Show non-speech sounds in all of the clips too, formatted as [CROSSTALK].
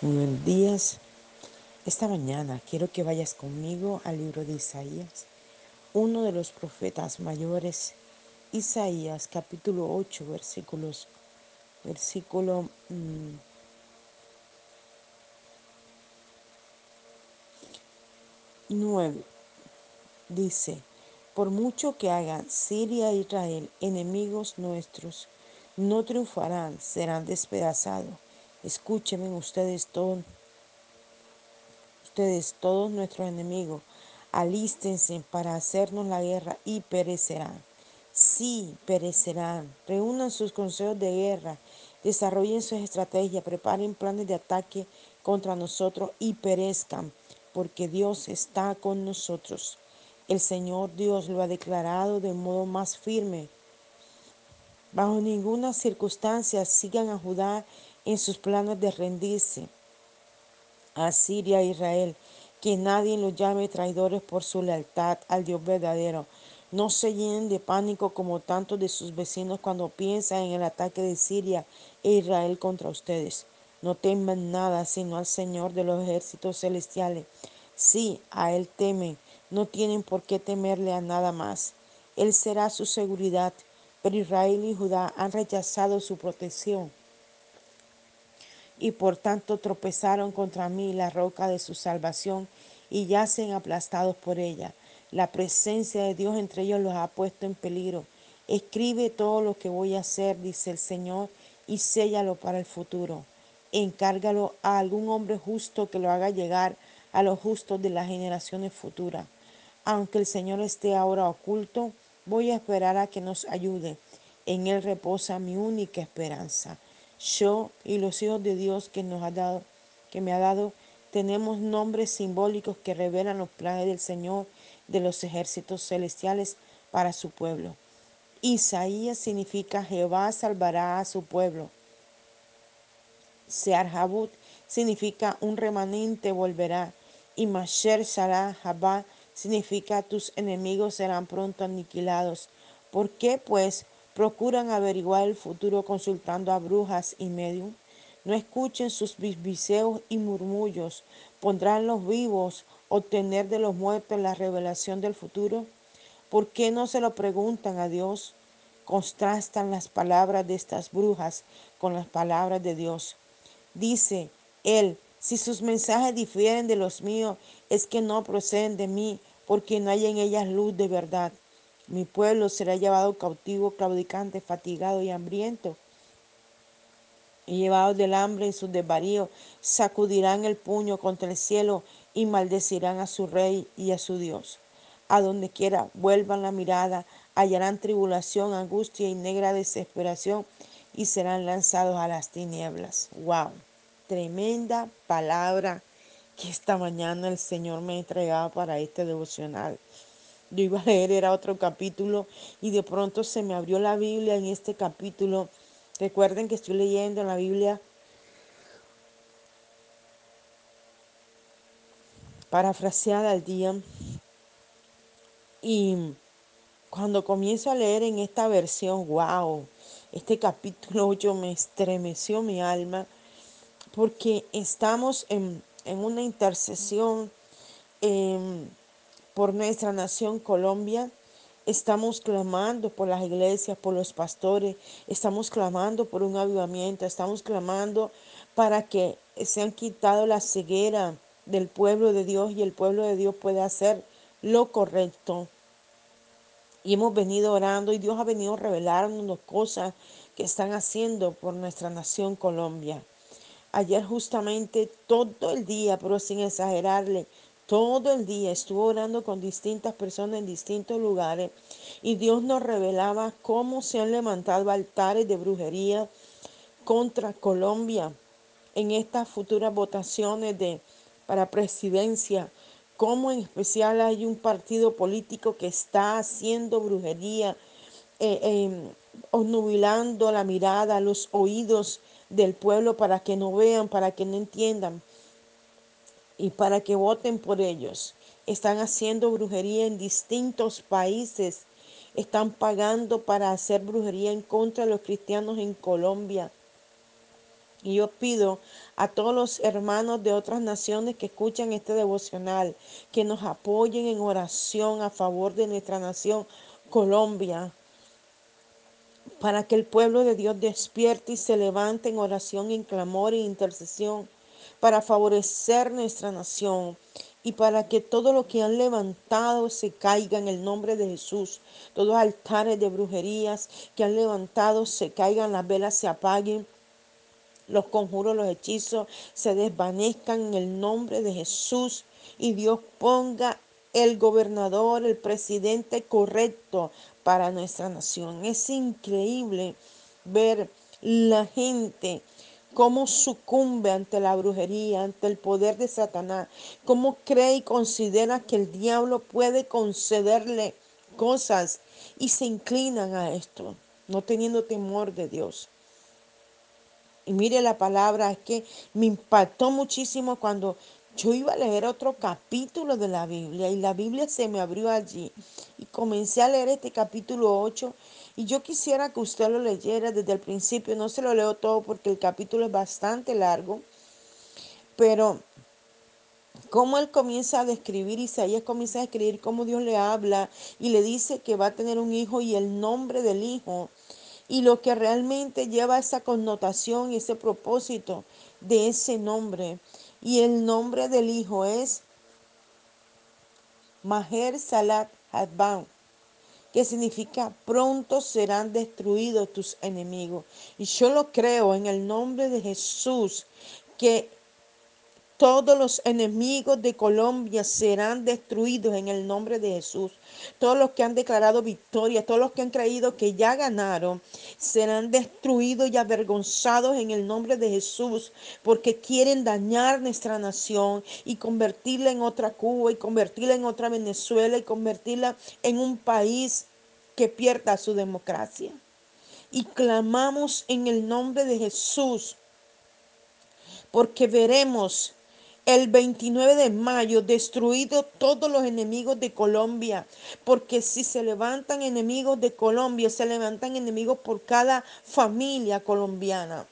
Buenos días. Esta mañana quiero que vayas conmigo al libro de Isaías, uno de los profetas mayores, Isaías capítulo 8, versículos, versículo 9. Mm, Dice, por mucho que hagan Siria e Israel enemigos nuestros, no triunfarán, serán despedazados Escúchenme ustedes todos, ustedes todos nuestros enemigos, alístense para hacernos la guerra y perecerán. Sí, perecerán. Reúnan sus consejos de guerra, desarrollen sus estrategias, preparen planes de ataque contra nosotros y perezcan, porque Dios está con nosotros. El Señor Dios lo ha declarado de modo más firme. Bajo ninguna circunstancia sigan a Judá en sus planes de rendirse a Siria e Israel. Que nadie los llame traidores por su lealtad al Dios verdadero. No se llenen de pánico como tantos de sus vecinos cuando piensan en el ataque de Siria e Israel contra ustedes. No teman nada sino al Señor de los ejércitos celestiales. Sí, a Él temen. No tienen por qué temerle a nada más. Él será su seguridad. Pero Israel y Judá han rechazado su protección y por tanto tropezaron contra mí la roca de su salvación y yacen aplastados por ella. La presencia de Dios entre ellos los ha puesto en peligro. Escribe todo lo que voy a hacer, dice el Señor, y séllalo para el futuro. Encárgalo a algún hombre justo que lo haga llegar a los justos de las generaciones futuras. Aunque el Señor esté ahora oculto, voy a esperar a que nos ayude. En Él reposa mi única esperanza. Yo y los hijos de Dios que nos ha dado, que me ha dado, tenemos nombres simbólicos que revelan los planes del Señor de los ejércitos celestiales para su pueblo. Isaías significa Jehová salvará a su pueblo. Searjabut significa un remanente volverá. Y Masher Sarah significa tus enemigos serán pronto aniquilados. ¿Por qué pues procuran averiguar el futuro consultando a brujas y medium. No escuchen sus bisbiseos y murmullos. ¿Pondrán los vivos obtener de los muertos la revelación del futuro? ¿Por qué no se lo preguntan a Dios? Contrastan las palabras de estas brujas con las palabras de Dios. Dice él, si sus mensajes difieren de los míos, es que no proceden de mí, porque no hay en ellas luz de verdad. Mi pueblo será llevado cautivo, claudicante, fatigado y hambriento. Y llevados del hambre en sus desvaríos, sacudirán el puño contra el cielo y maldecirán a su rey y a su Dios. A donde quiera vuelvan la mirada, hallarán tribulación, angustia y negra desesperación y serán lanzados a las tinieblas. ¡Wow! Tremenda palabra que esta mañana el Señor me ha entregado para este devocional. Yo iba a leer, era otro capítulo, y de pronto se me abrió la Biblia en este capítulo. Recuerden que estoy leyendo en la Biblia parafraseada al día. Y cuando comienzo a leer en esta versión, wow, este capítulo [LAUGHS] 8 me estremeció mi alma, porque estamos en, en una intercesión. En, por nuestra nación Colombia. Estamos clamando por las iglesias, por los pastores, estamos clamando por un avivamiento, estamos clamando para que sean quitado la ceguera del pueblo de Dios y el pueblo de Dios pueda hacer lo correcto. Y hemos venido orando y Dios ha venido revelándonos cosas que están haciendo por nuestra nación Colombia. Ayer justamente todo el día, pero sin exagerarle, todo el día estuvo orando con distintas personas en distintos lugares y Dios nos revelaba cómo se han levantado altares de brujería contra Colombia en estas futuras votaciones de, para presidencia, cómo en especial hay un partido político que está haciendo brujería, eh, nubilando la mirada, los oídos del pueblo para que no vean, para que no entiendan y para que voten por ellos. Están haciendo brujería en distintos países. Están pagando para hacer brujería en contra de los cristianos en Colombia. Y yo pido a todos los hermanos de otras naciones que escuchan este devocional, que nos apoyen en oración a favor de nuestra nación, Colombia, para que el pueblo de Dios despierte y se levante en oración, en clamor e intercesión, para favorecer nuestra nación y para que todo lo que han levantado se caiga en el nombre de Jesús. Todos altares de brujerías que han levantado se caigan, las velas se apaguen los conjuros, los hechizos se desvanezcan en el nombre de Jesús y Dios ponga el gobernador, el presidente correcto para nuestra nación. Es increíble ver la gente cómo sucumbe ante la brujería, ante el poder de Satanás, cómo cree y considera que el diablo puede concederle cosas y se inclinan a esto, no teniendo temor de Dios. Y mire la palabra, es que me impactó muchísimo cuando yo iba a leer otro capítulo de la Biblia y la Biblia se me abrió allí. Y comencé a leer este capítulo 8 y yo quisiera que usted lo leyera desde el principio. No se lo leo todo porque el capítulo es bastante largo. Pero cómo él comienza a describir, Isaías comienza a escribir cómo Dios le habla y le dice que va a tener un hijo y el nombre del hijo y lo que realmente lleva esa connotación y ese propósito de ese nombre. Y el nombre del hijo es Maher Salat que significa pronto serán destruidos tus enemigos. Y yo lo creo en el nombre de Jesús, que todos los enemigos de Colombia serán destruidos en el nombre de Jesús. Todos los que han declarado victoria, todos los que han creído que ya ganaron, serán destruidos y avergonzados en el nombre de Jesús, porque quieren dañar nuestra nación y convertirla en otra Cuba y convertirla en otra Venezuela y convertirla en un país que pierda su democracia. Y clamamos en el nombre de Jesús, porque veremos el 29 de mayo destruido todos los enemigos de Colombia, porque si se levantan enemigos de Colombia, se levantan enemigos por cada familia colombiana.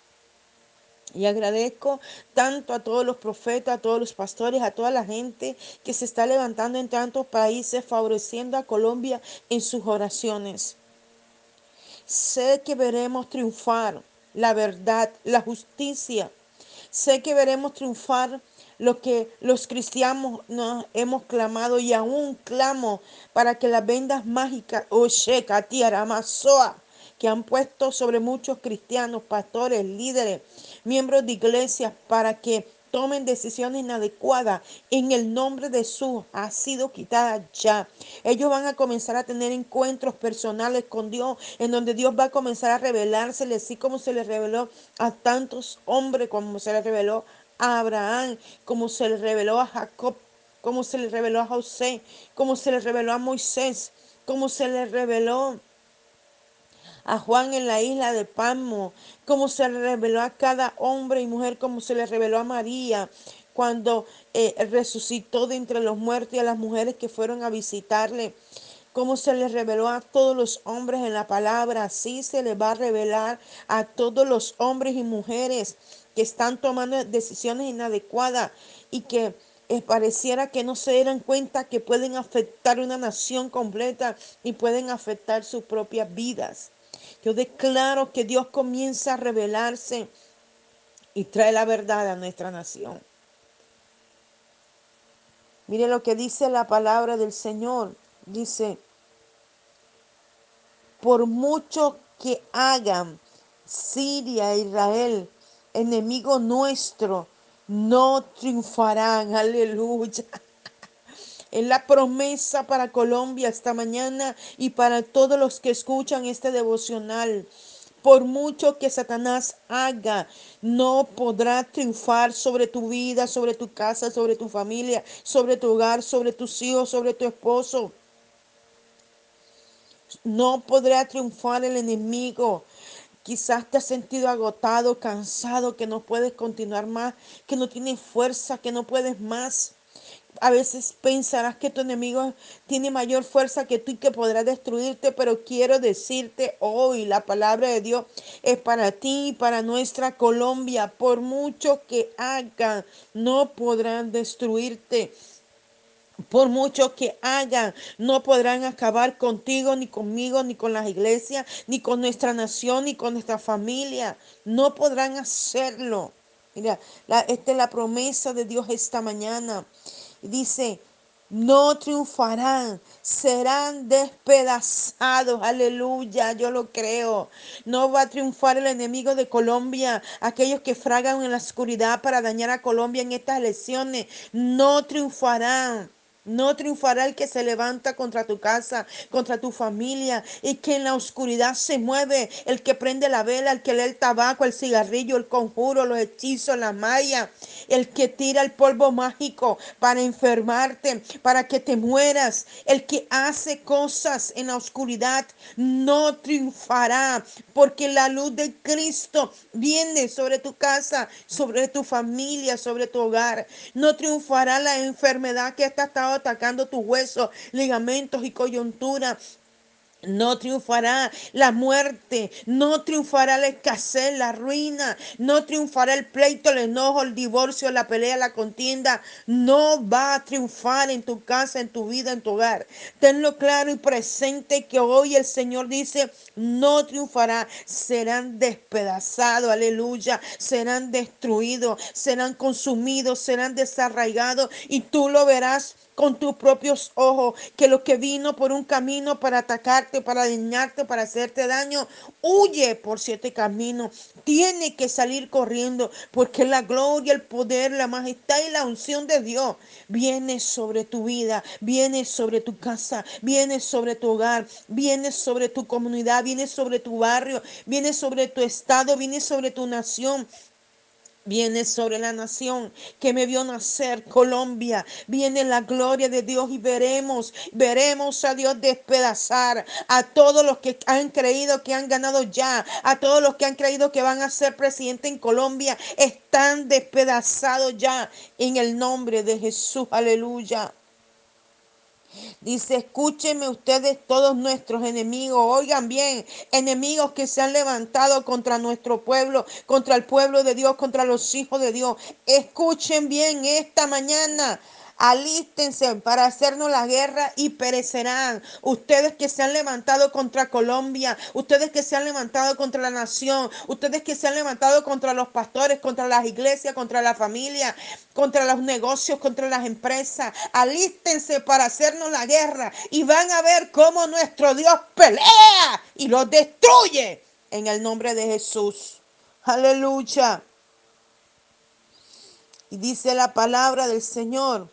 Y agradezco tanto a todos los profetas, a todos los pastores, a toda la gente que se está levantando en tantos países, favoreciendo a Colombia en sus oraciones. Sé que veremos triunfar la verdad, la justicia. Sé que veremos triunfar lo que los cristianos nos hemos clamado y aún clamo para que las vendas mágicas, Osheka, Masoa, que han puesto sobre muchos cristianos, pastores, líderes, miembros de iglesias, para que tomen decisiones inadecuadas en el nombre de Jesús ha sido quitada ya. Ellos van a comenzar a tener encuentros personales con Dios, en donde Dios va a comenzar a revelárseles, así como se les reveló a tantos hombres, como se les reveló a Abraham, como se le reveló a Jacob, como se le reveló a José, como se le reveló a Moisés, como se le reveló a Juan en la isla de Palmo, como se le reveló a cada hombre y mujer, como se le reveló a María cuando eh, resucitó de entre los muertos y a las mujeres que fueron a visitarle como se le reveló a todos los hombres en la palabra, así se le va a revelar a todos los hombres y mujeres que están tomando decisiones inadecuadas y que eh, pareciera que no se dieran cuenta que pueden afectar una nación completa y pueden afectar sus propias vidas. Yo declaro que Dios comienza a revelarse y trae la verdad a nuestra nación. Mire lo que dice la palabra del Señor. Dice, por mucho que hagan Siria Israel enemigo nuestro, no triunfarán. [LAUGHS] Aleluya. Es la promesa para Colombia esta mañana y para todos los que escuchan este devocional. Por mucho que Satanás haga, no podrá triunfar sobre tu vida, sobre tu casa, sobre tu familia, sobre tu hogar, sobre tus hijos, sobre tu esposo. No podrá triunfar el enemigo. Quizás te has sentido agotado, cansado, que no puedes continuar más, que no tienes fuerza, que no puedes más. A veces pensarás que tu enemigo tiene mayor fuerza que tú y que podrá destruirte, pero quiero decirte hoy, la palabra de Dios es para ti y para nuestra Colombia. Por mucho que hagan, no podrán destruirte. Por mucho que hagan, no podrán acabar contigo, ni conmigo, ni con las iglesias, ni con nuestra nación, ni con nuestra familia. No podrán hacerlo. Mira, esta es la promesa de Dios esta mañana. Dice, no triunfarán, serán despedazados. Aleluya, yo lo creo. No va a triunfar el enemigo de Colombia, aquellos que fragan en la oscuridad para dañar a Colombia en estas elecciones. No triunfarán. No triunfará el que se levanta contra tu casa, contra tu familia, y que en la oscuridad se mueve, el que prende la vela, el que lee el tabaco, el cigarrillo, el conjuro, los hechizos, la malla, el que tira el polvo mágico para enfermarte, para que te mueras, el que hace cosas en la oscuridad, no triunfará, porque la luz de Cristo viene sobre tu casa, sobre tu familia, sobre tu hogar. No triunfará la enfermedad que está estado atacando tus huesos, ligamentos y coyuntura. No triunfará la muerte, no triunfará la escasez, la ruina, no triunfará el pleito, el enojo, el divorcio, la pelea, la contienda. No va a triunfar en tu casa, en tu vida, en tu hogar. Tenlo claro y presente que hoy el Señor dice, no triunfará, serán despedazados, aleluya, serán destruidos, serán consumidos, serán desarraigados y tú lo verás con tus propios ojos que lo que vino por un camino para atacarte, para dañarte, para hacerte daño, huye por siete caminos. Tiene que salir corriendo porque la gloria, el poder, la majestad y la unción de Dios viene sobre tu vida, viene sobre tu casa, viene sobre tu hogar, viene sobre tu comunidad, viene sobre tu barrio, viene sobre tu estado, viene sobre tu nación, Viene sobre la nación que me vio nacer, Colombia. Viene la gloria de Dios y veremos, veremos a Dios despedazar a todos los que han creído que han ganado ya, a todos los que han creído que van a ser presidente en Colombia. Están despedazados ya en el nombre de Jesús. Aleluya. Dice, escúchenme ustedes todos nuestros enemigos, oigan bien, enemigos que se han levantado contra nuestro pueblo, contra el pueblo de Dios, contra los hijos de Dios. Escuchen bien esta mañana alístense para hacernos la guerra y perecerán. Ustedes que se han levantado contra Colombia, ustedes que se han levantado contra la nación, ustedes que se han levantado contra los pastores, contra las iglesias, contra la familia, contra los negocios, contra las empresas. Alístense para hacernos la guerra y van a ver cómo nuestro Dios pelea y los destruye en el nombre de Jesús. Aleluya. Y dice la palabra del Señor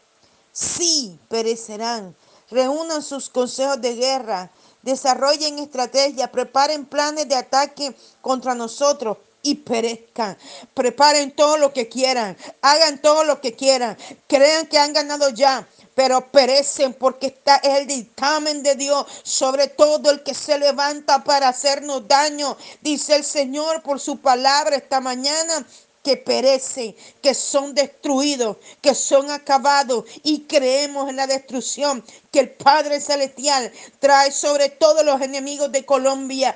sí perecerán. Reúnan sus consejos de guerra, desarrollen estrategias, preparen planes de ataque contra nosotros y perezcan. Preparen todo lo que quieran, hagan todo lo que quieran, crean que han ganado ya, pero perecen porque está el dictamen de Dios sobre todo el que se levanta para hacernos daño. Dice el Señor por su palabra esta mañana que perecen, que son destruidos, que son acabados y creemos en la destrucción que el Padre Celestial trae sobre todos los enemigos de Colombia,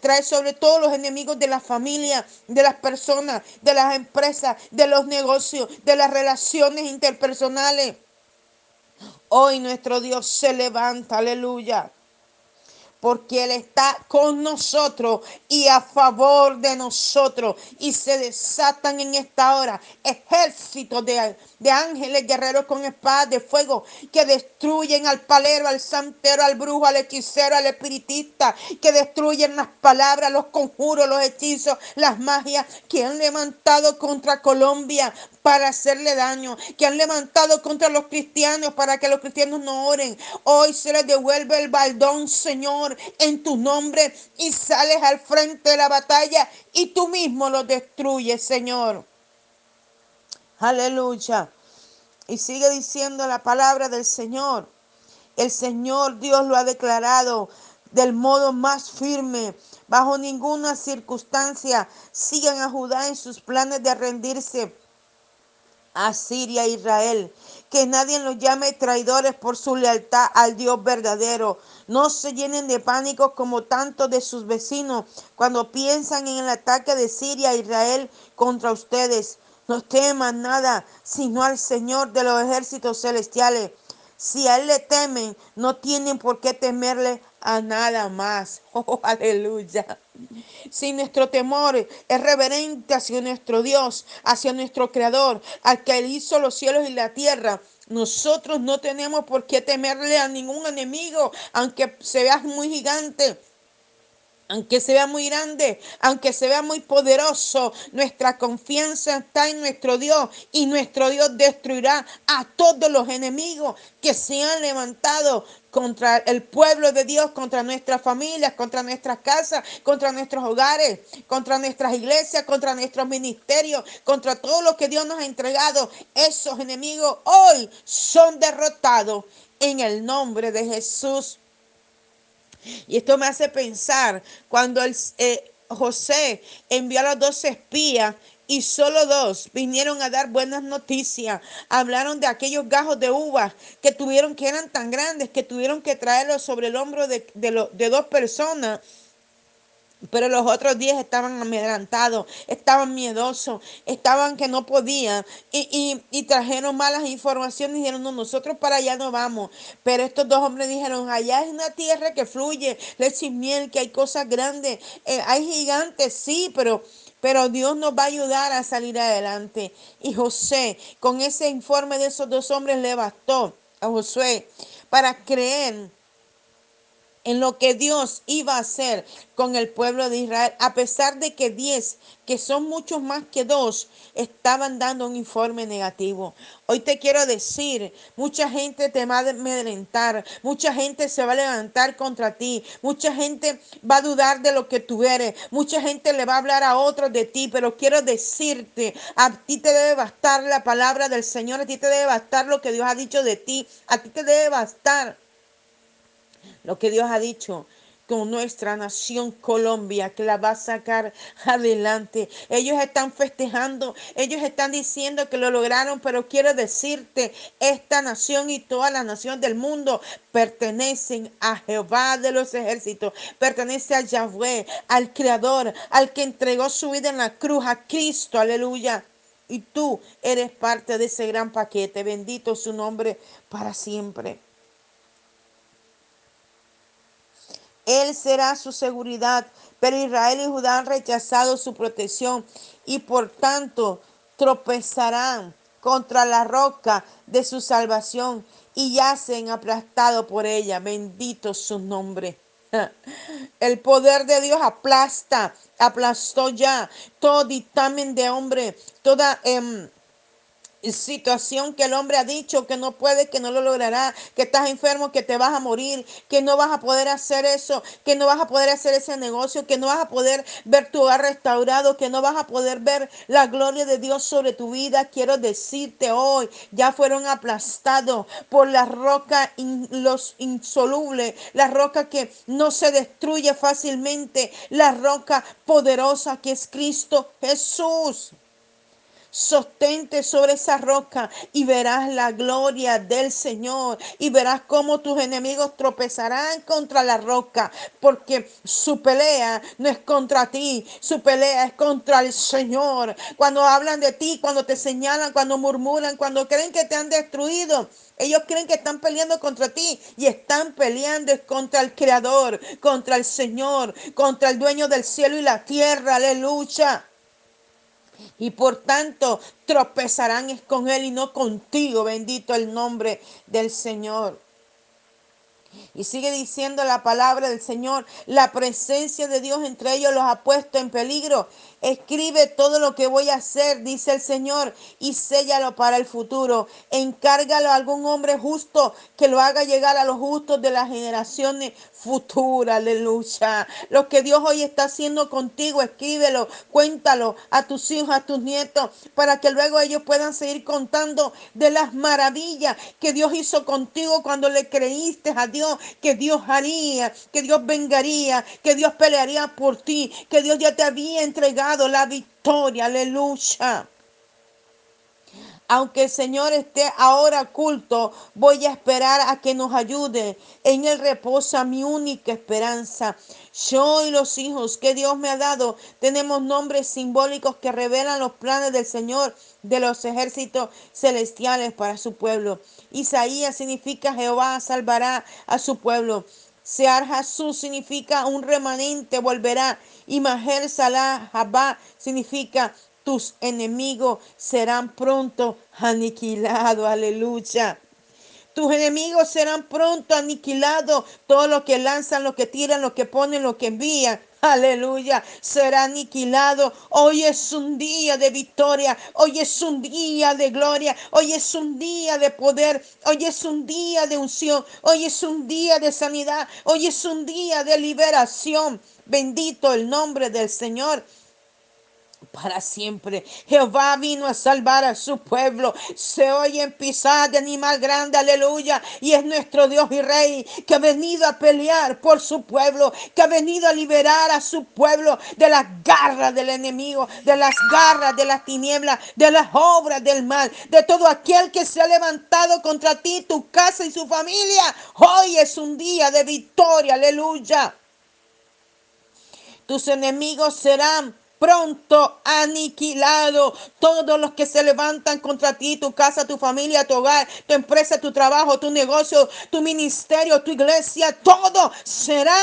trae sobre todos los enemigos de la familia, de las personas, de las empresas, de los negocios, de las relaciones interpersonales. Hoy nuestro Dios se levanta, aleluya porque Él está con nosotros y a favor de nosotros. Y se desatan en esta hora ejércitos de, de ángeles guerreros con espadas de fuego que destruyen al palero, al santero, al brujo, al hechicero, al espiritista, que destruyen las palabras, los conjuros, los hechizos, las magias que han levantado contra Colombia para hacerle daño, que han levantado contra los cristianos para que los cristianos no oren. Hoy se les devuelve el baldón, Señor, en tu nombre y sales al frente de la batalla y tú mismo lo destruyes, Señor. Aleluya. Y sigue diciendo la palabra del Señor. El Señor Dios lo ha declarado del modo más firme. Bajo ninguna circunstancia sigan a Judá en sus planes de rendirse a Siria e Israel. Que nadie los llame traidores por su lealtad al Dios verdadero. No se llenen de pánico como tantos de sus vecinos cuando piensan en el ataque de Siria e Israel contra ustedes. No teman nada, sino al Señor de los ejércitos celestiales. Si a Él le temen, no tienen por qué temerle a nada más. [LAUGHS] Oh, aleluya. Si nuestro temor es reverente hacia nuestro Dios, hacia nuestro Creador, al que hizo los cielos y la tierra, nosotros no tenemos por qué temerle a ningún enemigo, aunque se vea muy gigante aunque se vea muy grande, aunque se vea muy poderoso, nuestra confianza está en nuestro Dios y nuestro Dios destruirá a todos los enemigos que se han levantado contra el pueblo de Dios, contra nuestras familias, contra nuestras casas, contra nuestros hogares, contra nuestras iglesias, contra nuestros ministerios, contra todo lo que Dios nos ha entregado. Esos enemigos hoy son derrotados en el nombre de Jesús. Y esto me hace pensar cuando eh, José envió a los dos espías y solo dos vinieron a dar buenas noticias. Hablaron de aquellos gajos de uvas que tuvieron, que eran tan grandes, que tuvieron que traerlos sobre el hombro de, de dos personas pero los otros diez estaban amedrantados, estaban miedosos, estaban que no podían y, y, trajeron malas informaciones dijeron, no, nosotros para allá no vamos. Pero estos dos hombres dijeron, allá es una tierra que fluye leche y miel, que hay cosas grandes, eh, hay gigantes, sí, pero, pero Dios nos va a ayudar a salir adelante. Y José, con ese informe de esos dos hombres, le bastó a Josué para creer en lo que Dios iba a hacer con el pueblo de Israel, a pesar de que diez, que son muchos más que dos, estaban dando un informe negativo. Hoy te quiero decir, mucha gente te va a amedrentar, mucha gente se va a levantar contra ti, mucha gente va a dudar de lo que tú eres, mucha gente le va a hablar a otros de ti, pero quiero decirte, a ti te debe bastar la palabra del Señor, a ti te debe bastar lo que Dios ha dicho de ti, a ti te debe bastar lo que Dios ha dicho con nuestra nación Colombia, que la va a sacar adelante. Ellos están festejando, ellos están diciendo que lo lograron, pero quiero decirte, esta nación y toda la nación del mundo pertenecen a Jehová de los ejércitos, pertenece a Yahweh, al Creador, al que entregó su vida en la cruz, a Cristo, aleluya. Y tú eres parte de ese gran paquete. Bendito su nombre para siempre. Él será su seguridad, pero Israel y Judá han rechazado su protección y por tanto tropezarán contra la roca de su salvación y yacen aplastados por ella. Bendito su nombre. [LAUGHS] El poder de Dios aplasta, aplastó ya todo dictamen de hombre, toda... Em, situación que el hombre ha dicho que no puede, que no lo logrará, que estás enfermo, que te vas a morir, que no vas a poder hacer eso, que no vas a poder hacer ese negocio, que no vas a poder ver tu hogar restaurado, que no vas a poder ver la gloria de Dios sobre tu vida. Quiero decirte hoy, ya fueron aplastados por la roca los insolubles, la roca que no se destruye fácilmente, la roca poderosa que es Cristo Jesús. Sostente sobre esa roca y verás la gloria del Señor y verás cómo tus enemigos tropezarán contra la roca, porque su pelea no es contra ti, su pelea es contra el Señor. Cuando hablan de ti, cuando te señalan, cuando murmuran, cuando creen que te han destruido, ellos creen que están peleando contra ti y están peleando contra el Creador, contra el Señor, contra el dueño del cielo y la tierra. Aleluya y por tanto tropezarán es con él y no contigo. Bendito el nombre del Señor. Y sigue diciendo la palabra del Señor, la presencia de Dios entre ellos los ha puesto en peligro Escribe todo lo que voy a hacer, dice el Señor, y séllalo para el futuro. Encárgalo a algún hombre justo que lo haga llegar a los justos de las generaciones futuras. Aleluya. Lo que Dios hoy está haciendo contigo, escríbelo, cuéntalo a tus hijos, a tus nietos, para que luego ellos puedan seguir contando de las maravillas que Dios hizo contigo cuando le creíste a Dios, que Dios haría, que Dios vengaría, que Dios pelearía por ti, que Dios ya te había entregado la victoria, aleluya. Aunque el Señor esté ahora oculto, voy a esperar a que nos ayude. En Él reposa mi única esperanza. Yo y los hijos que Dios me ha dado tenemos nombres simbólicos que revelan los planes del Señor de los ejércitos celestiales para su pueblo. Isaías significa Jehová salvará a su pueblo. Sear Jesús significa un remanente volverá. Y Maher Salah Jabá significa tus enemigos serán pronto aniquilados. Aleluya. Tus enemigos serán pronto aniquilados. Todo lo que lanzan, lo que tiran, lo que ponen, lo que envían. Aleluya, será aniquilado. Hoy es un día de victoria, hoy es un día de gloria, hoy es un día de poder, hoy es un día de unción, hoy es un día de sanidad, hoy es un día de liberación. Bendito el nombre del Señor para siempre. Jehová vino a salvar a su pueblo. Se oye pisar de animal grande, aleluya. Y es nuestro Dios y Rey que ha venido a pelear por su pueblo, que ha venido a liberar a su pueblo de las garras del enemigo, de las garras de las tinieblas, de las obras del mal, de todo aquel que se ha levantado contra ti, tu casa y su familia. Hoy es un día de victoria, aleluya. Tus enemigos serán pronto aniquilado. Todos los que se levantan contra ti, tu casa, tu familia, tu hogar, tu empresa, tu trabajo, tu negocio, tu ministerio, tu iglesia, todo será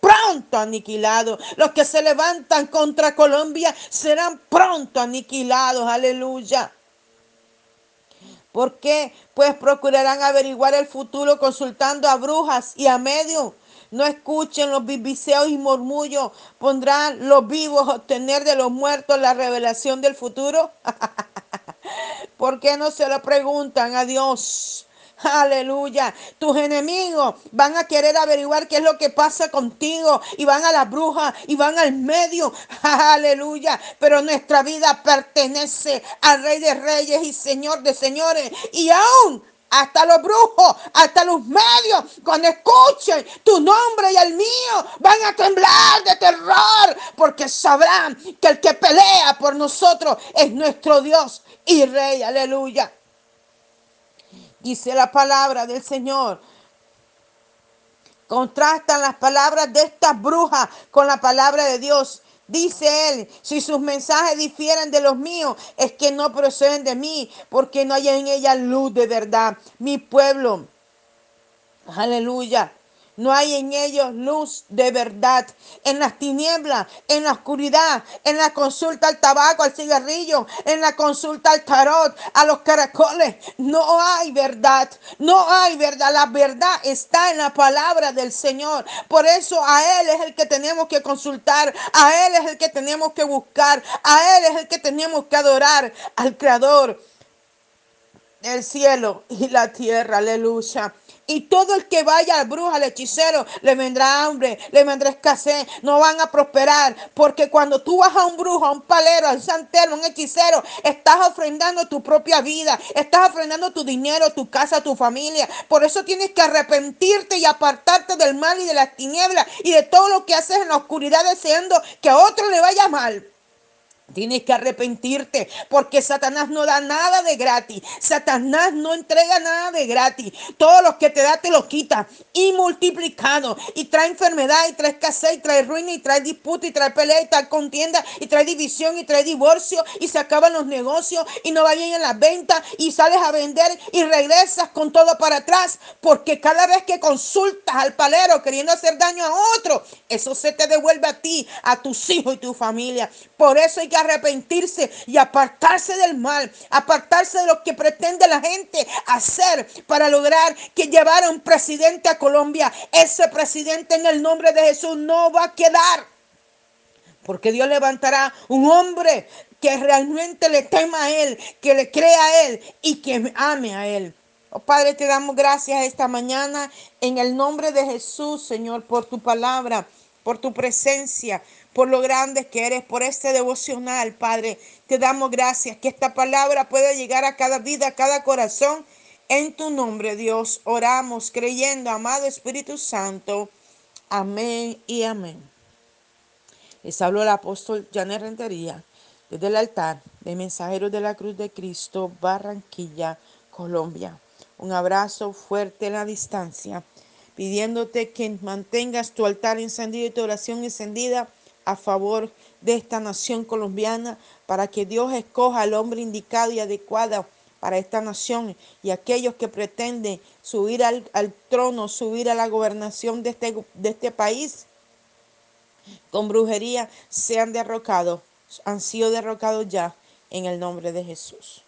pronto aniquilado. Los que se levantan contra Colombia serán pronto aniquilados. Aleluya. ¿Por qué? Pues procurarán averiguar el futuro consultando a brujas y a medios no escuchen los bibiseos y murmullos. ¿Pondrán los vivos obtener de los muertos la revelación del futuro? [LAUGHS] ¿Por qué no se lo preguntan a Dios? Aleluya. Tus enemigos van a querer averiguar qué es lo que pasa contigo y van a la bruja y van al medio. [LAUGHS] Aleluya. Pero nuestra vida pertenece al Rey de Reyes y Señor de Señores. Y aún hasta los brujos, hasta los medios, cuando escuchen tu nombre y el mío, van a temblar de terror, porque sabrán que el que pelea por nosotros es nuestro Dios y Rey. Aleluya. Dice la palabra del Señor. Contrastan las palabras de estas brujas con la palabra de Dios. Dice él, si sus mensajes difieren de los míos, es que no proceden de mí, porque no hay en ella luz de verdad. Mi pueblo, aleluya, no hay en ellos luz de verdad. En las tinieblas, en la oscuridad, en la consulta al tabaco, al cigarrillo, en la consulta al tarot, a los caracoles. No hay verdad. No hay verdad. La verdad está en la palabra del Señor. Por eso a Él es el que tenemos que consultar. A Él es el que tenemos que buscar. A Él es el que tenemos que adorar. Al Creador del cielo y la tierra. Aleluya. Y todo el que vaya al brujo, al hechicero, le vendrá hambre, le vendrá escasez, no van a prosperar. Porque cuando tú vas a un brujo, a un palero, a un santero, a un hechicero, estás ofrendando tu propia vida, estás ofrendando tu dinero, tu casa, tu familia. Por eso tienes que arrepentirte y apartarte del mal y de las tinieblas y de todo lo que haces en la oscuridad deseando que a otro le vaya mal. Tienes que arrepentirte porque Satanás no da nada de gratis. Satanás no entrega nada de gratis. Todo lo que te da te lo quita y multiplicado. Y trae enfermedad y trae escasez y trae ruina y trae disputa y trae pelea y trae contienda y trae división y trae divorcio y se acaban los negocios y no va bien en las ventas y sales a vender y regresas con todo para atrás porque cada vez que consultas al palero queriendo hacer daño a otro, eso se te devuelve a ti, a tus hijos y tu familia. Por eso hay que arrepentirse y apartarse del mal, apartarse de lo que pretende la gente hacer para lograr que llevar a un presidente a Colombia. Ese presidente en el nombre de Jesús no va a quedar. Porque Dios levantará un hombre que realmente le tema a Él, que le crea a Él y que ame a Él. Oh Padre, te damos gracias esta mañana en el nombre de Jesús, Señor, por tu palabra, por tu presencia, por lo grande que eres, por este devocional, Padre. Te damos gracias que esta palabra pueda llegar a cada vida, a cada corazón. En tu nombre, Dios, oramos creyendo, amado Espíritu Santo. Amén y amén. Les habló el apóstol Janet Rentería desde el altar de Mensajeros de la Cruz de Cristo, Barranquilla, Colombia. Un abrazo fuerte en la distancia, pidiéndote que mantengas tu altar encendido y tu oración encendida a favor de esta nación colombiana para que Dios escoja al hombre indicado y adecuado para esta nación y aquellos que pretenden subir al, al trono, subir a la gobernación de este, de este país con brujería sean derrocados, han sido derrocados ya en el nombre de Jesús.